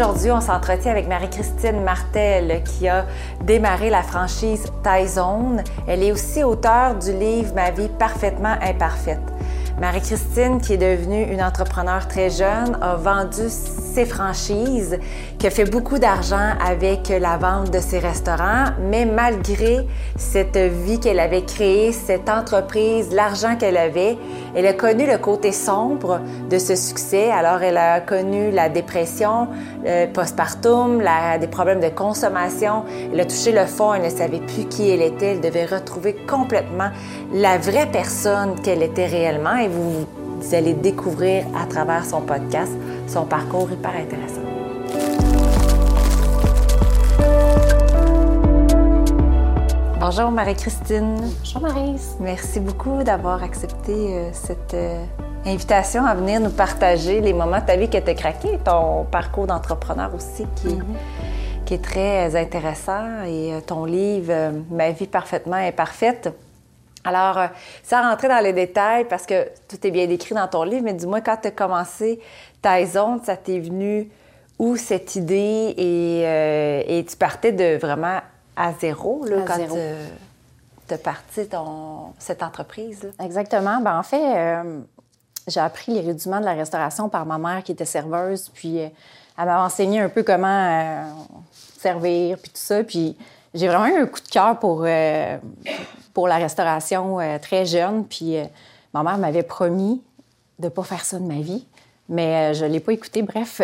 Aujourd'hui, on s'entretient avec Marie-Christine Martel qui a démarré la franchise Zone. Elle est aussi auteure du livre Ma vie parfaitement imparfaite. Marie-Christine, qui est devenue une entrepreneur très jeune, a vendu ses franchises, qui a fait beaucoup d'argent avec la vente de ses restaurants, mais malgré cette vie qu'elle avait créée, cette entreprise, l'argent qu'elle avait, elle a connu le côté sombre de ce succès. Alors, elle a connu la dépression postpartum, des problèmes de consommation. Elle a touché le fond, elle ne savait plus qui elle était. Elle devait retrouver complètement la vraie personne qu'elle était réellement. Et vous allez découvrir à travers son podcast son parcours hyper intéressant. Bonjour Marie-Christine. Bonjour Marise. Merci beaucoup d'avoir accepté euh, cette euh, invitation à venir nous partager les moments de ta vie qui étaient craqués, ton parcours d'entrepreneur aussi qui, qui, est très intéressant et euh, ton livre Ma vie parfaitement imparfaite. Alors, sans rentrer dans les détails, parce que tout est bien décrit dans ton livre, mais dis-moi, quand tu as commencé Tyson, ça t'est venu où cette idée? Et, et tu partais de vraiment à zéro, là, quand tu as parti ton, cette entreprise? Exactement. Ben, en fait, euh, j'ai appris les rudiments de la restauration par ma mère qui était serveuse. Puis euh, elle m'a enseigné un peu comment euh, servir, puis tout ça. Puis j'ai vraiment eu un coup de cœur pour, pour la restauration très jeune. Puis ma mère m'avait promis de ne pas faire ça de ma vie. Mais je ne l'ai pas écouté. Bref,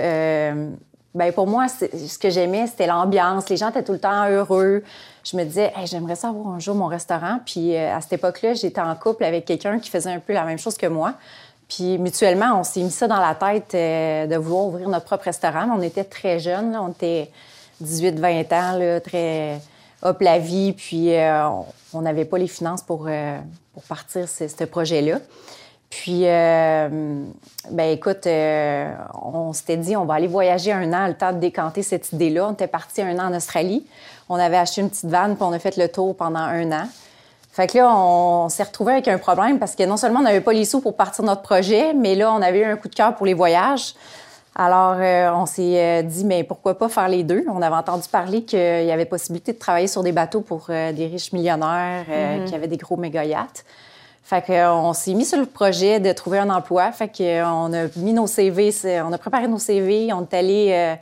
ben pour moi, ce que j'aimais, c'était l'ambiance. Les gens étaient tout le temps heureux. Je me disais, j'aimerais ça avoir un jour mon restaurant. Puis euh, à cette époque-là, j'étais en couple avec quelqu'un qui faisait un peu la même chose que moi. Puis mutuellement, on s'est mis ça dans la tête euh, de vouloir ouvrir notre propre restaurant. on était très jeunes, on était 18-20 ans, là, très hop la vie. Puis euh, on n'avait pas les finances pour, pour partir ce projet-là. Puis, euh, ben écoute, euh, on s'était dit, on va aller voyager un an, le temps de décanter cette idée-là. On était parti un an en Australie. On avait acheté une petite vanne, puis on a fait le tour pendant un an. Fait que là, on, s'est retrouvé avec un problème parce que non seulement on n'avait pas les sous pour partir notre projet, mais là, on avait eu un coup de cœur pour les voyages. Alors, euh, on s'est dit, mais pourquoi pas faire les deux? On avait entendu parler qu'il y avait possibilité de travailler sur des bateaux pour des riches millionnaires mm-hmm. qui avaient des gros méga yachts. Fait qu'on s'est mis sur le projet de trouver un emploi. Fait qu'on a mis nos CV, on a préparé nos CV, on est allé euh,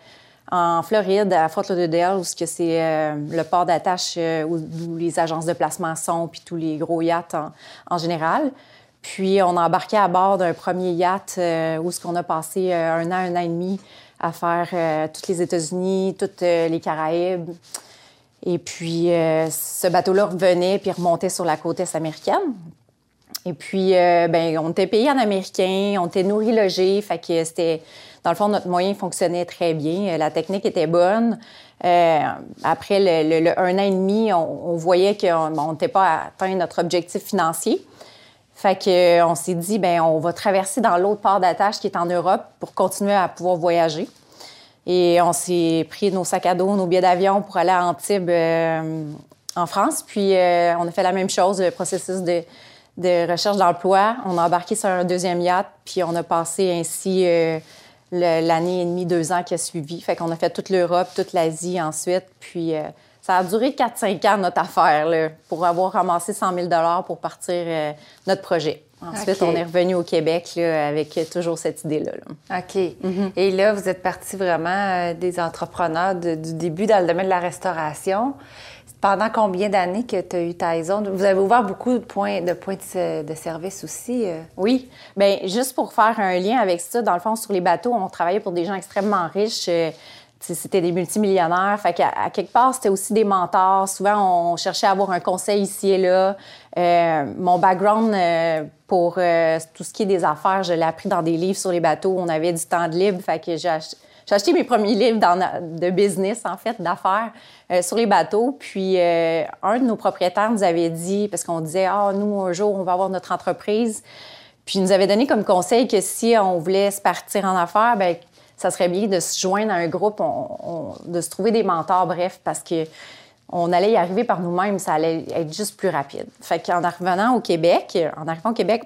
en Floride, à Fort Lauderdale, où c'est euh, le port d'attache euh, où, les agences de placement sont, puis tous les gros yachts en, général. Puis on a embarqué à bord d'un premier yacht où ce qu'on a passé un an, un an et demi à faire toutes les États-Unis, toutes les Caraïbes. Et puis ce bateau-là revenait puis remontait sur la côte est américaine. Et puis, euh, ben, on était payé en américain, on était nourri, logé, fait que c'était, dans le fond, notre moyen fonctionnait très bien, la technique était bonne. Euh, après le, un an et demi, on, voyait qu'on n'était pas atteint notre objectif financier. Fait que, euh, on s'est dit, ben, on va traverser dans l'autre port d'attache qui est en Europe pour continuer à pouvoir voyager. Et on s'est pris nos sacs à dos, nos billets d'avion pour aller à Antibes en France. Puis on a fait la même chose, le processus de de recherche d'emploi. On a embarqué sur un deuxième yacht, puis on a passé ainsi euh, l'année et demie, deux ans qui a suivi. Fait qu'on a fait toute l'Europe, toute l'Asie ensuite. Puis euh, ça a duré 4-5 ans, notre affaire, là, pour avoir ramassé 100 000 pour partir euh, notre projet. Ensuite, on est revenu au Québec là, avec toujours cette idée-là. OK. Mm-hmm. Et là, vous êtes partis vraiment des entrepreneurs du début dans le domaine de la restauration. Pendant combien d'années que tu as eu Tyson? Vous avez ouvert beaucoup de points de, points de, service aussi. Euh? Oui. Bien, juste pour faire un lien avec ça, dans le fond, sur les bateaux, on travaillait pour des gens extrêmement riches. Euh, c'était des multimillionnaires. Fait qu'à à quelque part, c'était aussi des mentors. Souvent, on cherchait à avoir un conseil ici et là. Euh, mon background pour tout ce qui est des affaires, je l'ai appris dans des livres sur les bateaux. On avait du temps de libre. Fait que j'ai j'ai acheté mes premiers livres de business, en fait, d'affaires euh, sur les bateaux. Puis euh, un de nos propriétaires nous avait dit, parce qu'on disait, ah, nous, un jour, on va avoir notre entreprise. Puis il nous avait donné comme conseil que si on voulait se partir en affaires, bien, ça serait bien de se joindre à un groupe, de se trouver des mentors, bref, parce que on allait y arriver par nous-mêmes, ça allait être juste plus rapide. Fait qu'en revenant au Québec, en arrivant au Québec,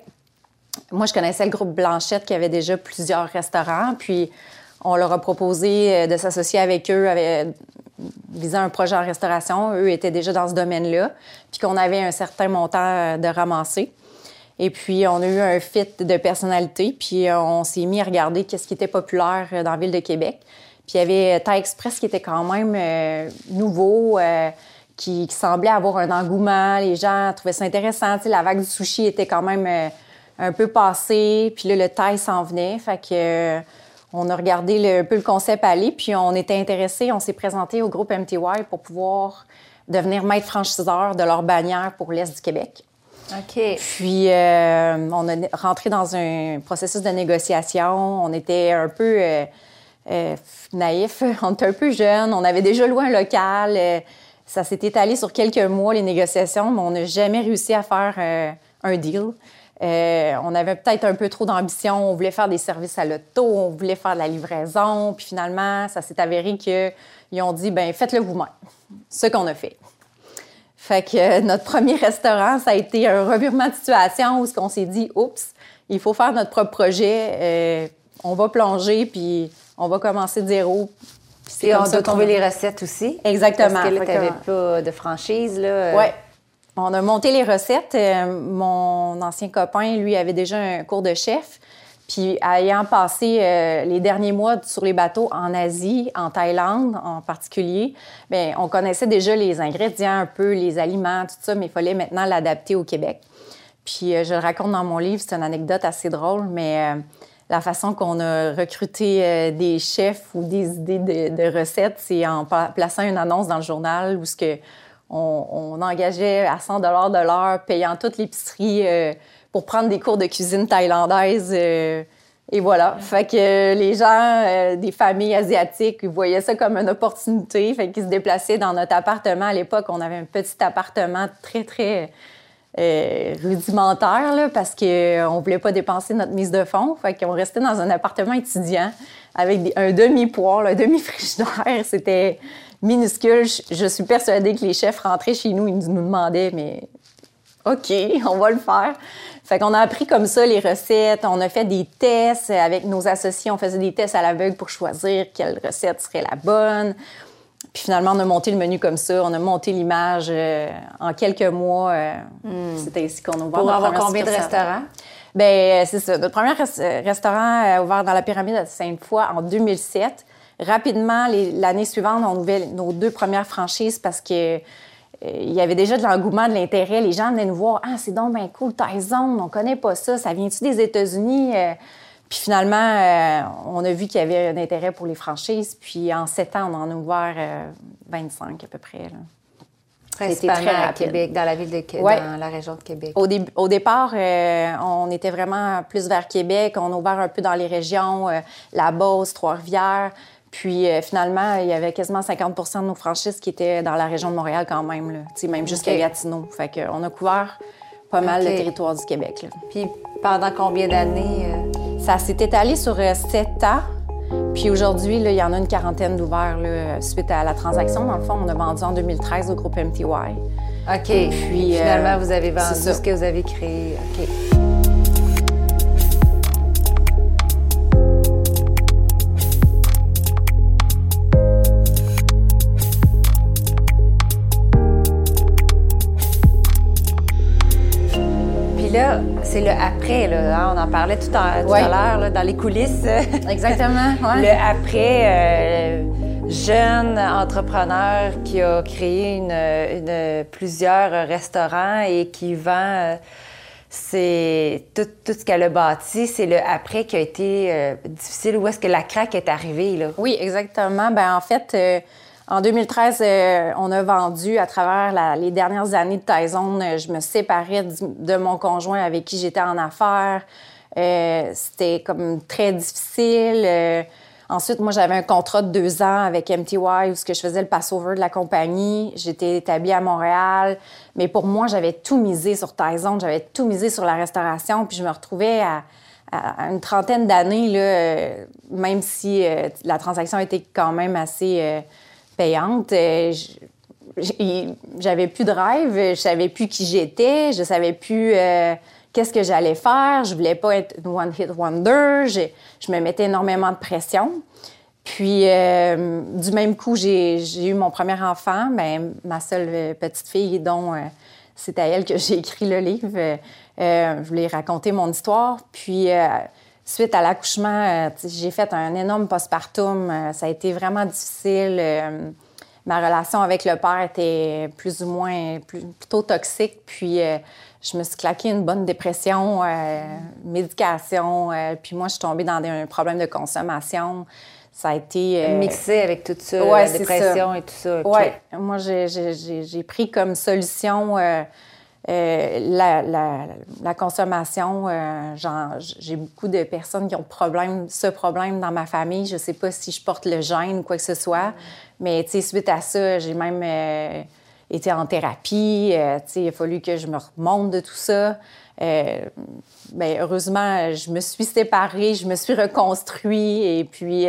moi, je connaissais le groupe Blanchette qui avait déjà plusieurs restaurants. Puis On leur a proposé de s'associer avec eux avec, visant un projet en restauration. Eux étaient déjà dans ce domaine-là, puis qu'on avait un certain montant de ramasser. Et puis, on a eu un fit de personnalité, puis on s'est mis à regarder qu'est-ce qui était populaire dans la ville de Québec. Puis il y avait Thai Express qui était quand même euh, nouveau, euh, qui, semblait avoir un engouement. Les gens trouvaient ça intéressant. la vague du sushi était quand même euh, un peu passée. Puis là, le Thai s'en venait. Fait que on a regardé un peu le concept aller, puis on était intéressés. On s'est présenté au groupe MTY pour pouvoir devenir maître franchiseur de leur bannière pour l'Est du Québec. OK. Puis, on a rentré dans un processus de négociation. On était un peu euh, naïf. On était un peu jeunes, on avait déjà loué un local. Euh, ça s'est étalé sur quelques mois, les négociations, mais on n'a jamais réussi à faire euh, un deal. On avait peut-être un peu trop d'ambition. On voulait faire des services à l'auto, on voulait faire de la livraison. Puis finalement, ça s'est avéré qu'ils ont dit ben faites-le vous-même. Ce qu'on a fait. Fait que notre premier restaurant, ça a été un revirement de situation où on s'est dit oups, il faut faire notre propre projet. on va plonger, puis on va commencer de zéro. Et on doit trouver les recettes aussi? Exactement. Parce que là, tu n'avais pas de franchise. Là. Oui. On a monté les recettes. Euh, mon ancien copain, lui, avait déjà un cours de chef. Puis, ayant passé euh, les derniers mois sur les bateaux en Asie, en Thaïlande en particulier, bien, on connaissait déjà les ingrédients un peu, les aliments, tout ça, mais il fallait maintenant l'adapter au Québec. Puis, euh, je le raconte dans mon livre, c'est une anecdote assez drôle, mais la façon qu'on a recruté des chefs ou des idées de, recettes, c'est en plaçant une annonce dans le journal où ce que on, engageait à 100 de l'heure, payant toute l'épicerie euh, pour prendre des cours de cuisine thaïlandaise. Euh, et voilà. Fait que les gens des familles asiatiques voyaient ça comme une opportunité. Fait qu'ils se déplaçaient dans notre appartement. À l'époque, on avait un petit appartement très, très euh, rudimentaire là, parce qu'on euh, ne voulait pas dépenser notre mise de fonds. Fait qu'on restait dans un appartement étudiant avec un demi-poêle, un demi-frigidaire. C'était minuscule. Je, suis persuadée que les chefs rentraient chez nous, ils nous demandaient, mais OK, on va le faire. Fait qu'on a appris comme ça les recettes. On a fait des tests avec nos associés. On faisait des tests à l'aveugle pour choisir quelle recette serait la bonne. Puis finalement, on a monté le menu comme ça. On a monté l'image euh, en quelques mois. Euh, hmm. C'était ici qu'on a ouvert. Pour avoir combien de restaurants? Bien, c'est ça. Notre premier restaurant a ouvert dans la pyramide de Sainte-Foy en 2007. Rapidement, l'année suivante, on ouvrait nos deux premières franchises parce que euh, il y avait déjà de l'engouement, de l'intérêt. Les gens venaient nous voir. Ah, c'est donc bien cool, Tyson, on connaît pas ça. Ça vient-tu des États-Unis? Puis finalement, euh, on a vu qu'il y avait un intérêt pour les franchises. Puis en sept ans, on en a ouvert 25 euh, à peu près. C'était très à Québec, dans la ville de Québec, dans la région de Québec. Au, au départ, euh, on était vraiment plus vers Québec. On a ouvert un peu dans les régions, la Beauce, Trois-Rivières. Puis finalement, il y avait quasiment 50% de nos franchises qui étaient dans la région de Montréal quand même, là, même jusqu'à Gatineau. Fait qu'on a couvert pas mal le territoire du Québec. Puis pendant combien d'années? Ça s'est étalé sur euh, sept ans. Puis aujourd'hui, il y en a une quarantaine d'ouverts suite à la transaction. Dans le fond, on a vendu en 2013 au groupe MTY. OK. Puis finalement, euh, vous avez vendu ce que vous avez créé. OK. C'est le après. Là, hein, on en parlait tout à, l'heure dans les coulisses. Exactement. Le après, euh, jeune entrepreneur qui a créé une, plusieurs restaurants et qui vend. Euh, c'est tout, ce qu'elle a bâti, c'est le après qui a été euh, difficile. Où est-ce que la craque est arrivée? Là? Oui, exactement. Ben en fait, en 2013, euh, on a vendu à travers les dernières années de Tyson. Euh, je me séparais de mon conjoint avec qui j'étais en affaires. Euh, c'était comme très difficile. ensuite, moi, j'avais un contrat de deux ans avec MTY où ce que je faisais le passover de la compagnie. J'étais établie à Montréal. Mais pour moi, j'avais tout misé sur Tyson. J'avais tout misé sur la restauration. Puis je me retrouvais à, une trentaine d'années, même si la transaction était quand même assez payante. Euh, j'avais plus de rêve, je savais plus qui j'étais, je savais plus euh, qu'est-ce que j'allais faire. Je voulais pas être une one-hit wonder. Je, me mettais énormément de pression. Puis, euh, du même coup, j'ai eu mon premier enfant, ben, ma seule petite fille, dont c'est à elle que j'ai écrit le livre. je voulais raconter mon histoire. Puis, suite à l'accouchement, j'ai fait un énorme postpartum. ça a été vraiment difficile ma relation avec le père était plus ou moins plutôt toxique. Puis euh, je me suis claqué une bonne dépression, euh, médication. Euh, puis moi, je suis tombée dans un problème de consommation. Ça a été. Mixé avec tout ça, la dépression et tout ça. Oui. Moi, j'ai pris comme solution. La, la, consommation, j'ai beaucoup de personnes qui ont ce problème dans ma famille. Je ne sais pas si je porte le gène ou quoi que ce soit, mais suite à ça, j'ai même euh, été en thérapie. Euh, il a fallu que je me remonte de tout ça. Euh, ben, heureusement, je me suis séparée, je me suis reconstruite et puis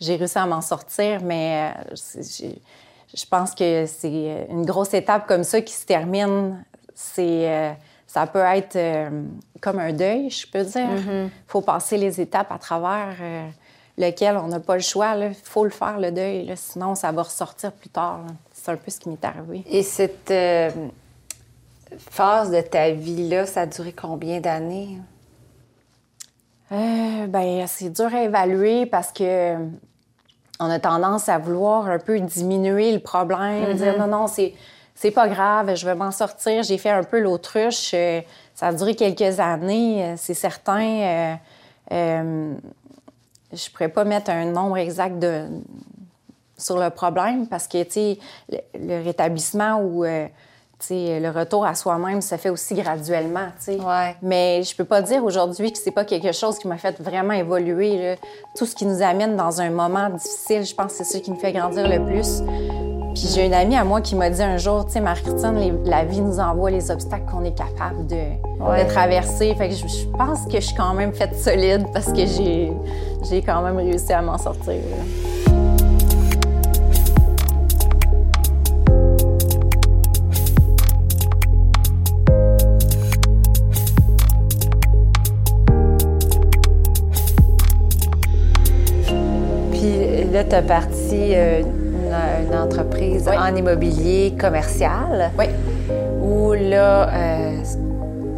j'ai réussi à m'en sortir. Mais je pense que c'est une grosse étape comme ça qui se termine. C'est ça peut être comme un deuil, je peux dire. Il mm-hmm. faut passer les étapes à travers lequel on n'a pas le choix. Il faut le faire, le deuil, sinon ça va ressortir plus tard. C'est un peu ce qui m'est arrivé. Et cette euh, phase de ta vie-là, ça a duré combien d'années? Euh, ben, c'est dur à évaluer parce que on a tendance à vouloir un peu diminuer le problème, mm-hmm. dire non, non, c'est, c'est pas grave, je vais m'en sortir. J'ai fait un peu l'autruche. Euh, ça a duré quelques années, c'est certain je pourrais pas mettre un nombre exact de, sur le problème parce que, tu sais, le, rétablissement ou, euh, le retour à soi-même se fait aussi graduellement, tu sais. Mais je peux pas dire aujourd'hui que c'est pas quelque chose qui m'a fait vraiment évoluer. Tout ce qui nous amène dans un moment difficile, je pense que c'est ce qui nous fait grandir le plus. Puis j'ai une amie à moi qui m'a dit un jour, tu sais, Marie-Christine, la vie nous envoie les obstacles qu'on est capable de, traverser. Fait que je, pense que je suis quand même faite solide parce que j'ai, j'ai quand même réussi à m'en sortir. Puis là, tu as parti. Euh, une entreprise en immobilier commercial. Oui. Où là, euh,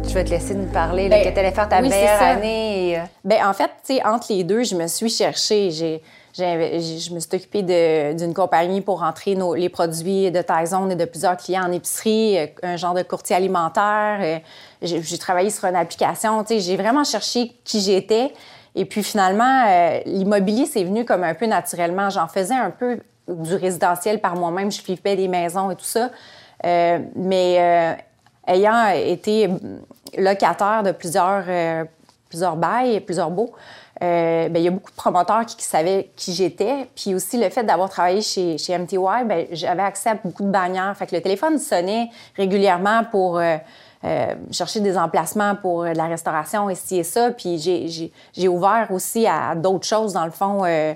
je vais te laisser nous parler, ben, que tu allais faire ta meilleure année. Euh, ben, en fait, tu sais, entre les deux, je me suis cherchée. J'ai, je me suis occupée d'une compagnie pour rentrer nos, les produits de Tyson et de plusieurs clients en épicerie, euh, un genre de courtier alimentaire. J'ai travaillé sur une application. Tu sais, j'ai vraiment cherché qui j'étais. Et puis finalement, l'immobilier, c'est venu comme un peu naturellement. J'en faisais un peu du résidentiel par moi-même. Je flippais des maisons et tout ça. Euh, mais euh, ayant été locataire de plusieurs, euh, plusieurs bails, plusieurs baux, ben, il y a beaucoup de promoteurs qui, savaient qui j'étais. Puis aussi, le fait d'avoir travaillé chez, chez MTY, ben, j'avais accès à beaucoup de bannières. Fait que le téléphone sonnait régulièrement pour euh, chercher des emplacements pour euh, la restauration, ici et ça. Puis j'ai ouvert aussi à, d'autres choses, dans le fond. Euh,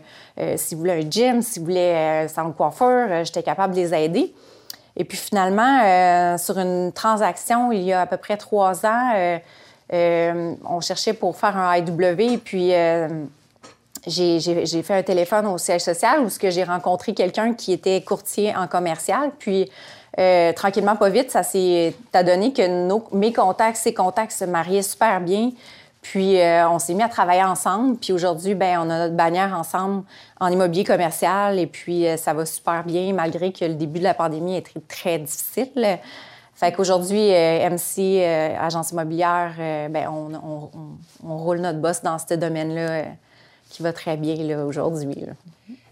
si vous voulez un gym, si vous voulez un salon coiffeur, j'étais capable de les aider. Et puis finalement, sur une transaction, il y a à peu près trois ans, on cherchait pour faire un IW, puis j'ai fait un téléphone au siège social où j'ai rencontré quelqu'un qui était courtier en commercial, puis euh, tranquillement, pas vite, ça s'est donné que nos, mes contacts, ses contacts se mariaient super bien. Puis euh, on s'est mis à travailler ensemble. Puis aujourd'hui, ben on a notre bannière ensemble en immobilier commercial. Et puis euh, ça va super bien, malgré que le début de la pandémie est très, très difficile. Fait qu'aujourd'hui, MC, agence immobilière, ben on, on, roule notre boss dans ce domaine-là qui va très bien aujourd'hui.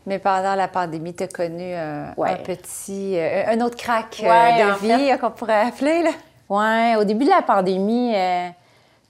Mais pendant la pandémie, tu as connu euh, un petit, euh, un autre crack euh, de vie qu'on pourrait appeler. Là. Oui, au début de la pandémie,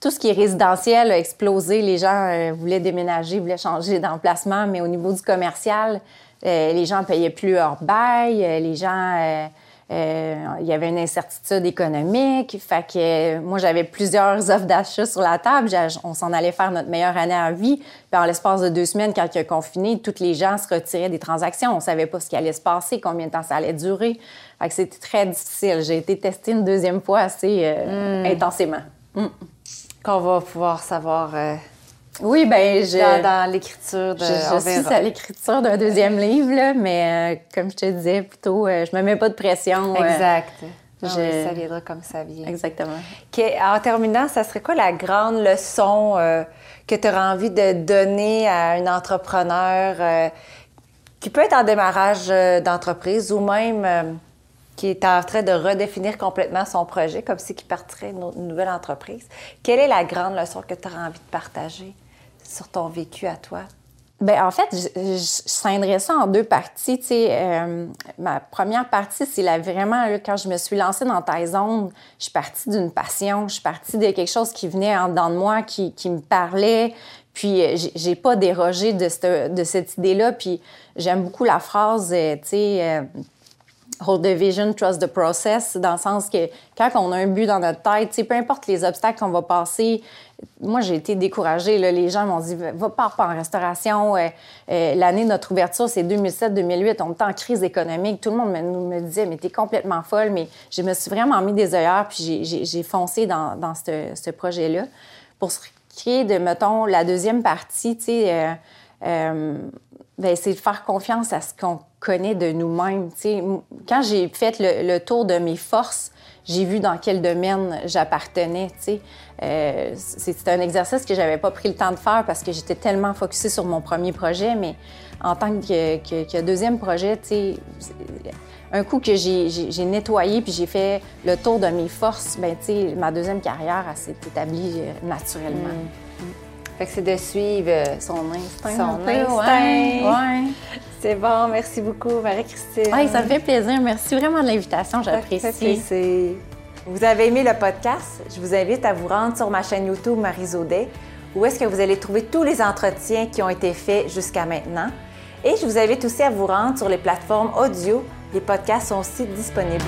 tout ce qui est résidentiel a explosé. Les gens voulaient déménager, voulaient changer d'emplacement, mais au niveau du commercial, les gens ne payaient plus leur bail, les gens il y avait une incertitude économique. Fait que euh, moi, j'avais plusieurs offres d'achat sur la table. On s'en allait faire notre meilleure année en vie. Puis en l'espace de deux semaines, quand il y a confiné, tous les gens se retiraient des transactions. On savait pas ce qui allait se passer, combien de temps ça allait durer. Fait que c'était très difficile. J'ai été testée une deuxième fois assez euh, hmm. intensément. Hmm. qu'on va pouvoir savoir euh, Oui, ben je... dans, dans l'écriture de. Je, suis à l'écriture d'un deuxième livre, là, mais euh, comme je te disais plutôt, euh, je me mets pas de pression. euh, Exact. Ah je- ça viendra comme ça vient. exactement. En terminant, ça serait quoi la grande leçon euh, que tu aurais envie de donner à un entrepreneur qui peut être en démarrage d'entreprise ou même qui est en train de redéfinir complètement son projet, comme si qui partirait une nouvelle entreprise? Quelle est la grande leçon que tu aurais envie de partager? Sur ton vécu à toi? Ben, en fait, je, je ça en deux parties. Tu euh, ma première partie, c'est vraiment quand je me suis lancée dans Taizone, je suis partie d'une passion, je suis partie de quelque chose qui venait en dedans de moi, qui, qui me parlait. Puis, euh, j'ai- pas dérogé de cette, de cette idée-là. Puis, j'aime beaucoup la phrase, euh, tu sais, Hold the vision, trust the process, dans le sens que quand on a un but dans notre tête, peu importe les obstacles qu'on va passer, moi j'ai été découragée. Là, les gens m'ont dit va pas, pas en restauration. Euh, euh, L'année de notre ouverture, c'est 2007-2008. On était en crise économique. Tout le monde me, me disait mais t'es complètement folle. Mais je me suis vraiment mis des œillères puis j'ai- foncé dans, ce projet-là. Pour ce qui est de, mettons, la deuxième partie, tu sais, euh, euh, ben, c'est de faire confiance à ce qu'on connaît de nous-mêmes. Quand j'ai fait le, tour de mes forces, j'ai vu dans quel domaine j'appartenais. Euh, c'est un exercice que j'avais pas pris le temps de faire parce que j'étais tellement focusée sur mon premier projet, mais en tant que, que- deuxième projet, un coup que j'ai- nettoyé puis j'ai fait le tour de mes forces, ben ma deuxième carrière, s'est établie euh, naturellement. Fait que c'est de suivre. euh, Son instinct. Son instinct. Ouais. ouais. C'est bon, merci beaucoup, Marie-Christine. Ça me fait plaisir. Merci vraiment de l'invitation. J'apprécie. Vous avez aimé le podcast? Je vous invite à vous rendre sur ma chaîne YouTube Marie Zaudet, où est-ce que vous allez trouver tous les entretiens qui ont été faits jusqu'à maintenant. Et je vous invite aussi à vous rendre sur les plateformes audio. Les podcasts sont aussi disponibles.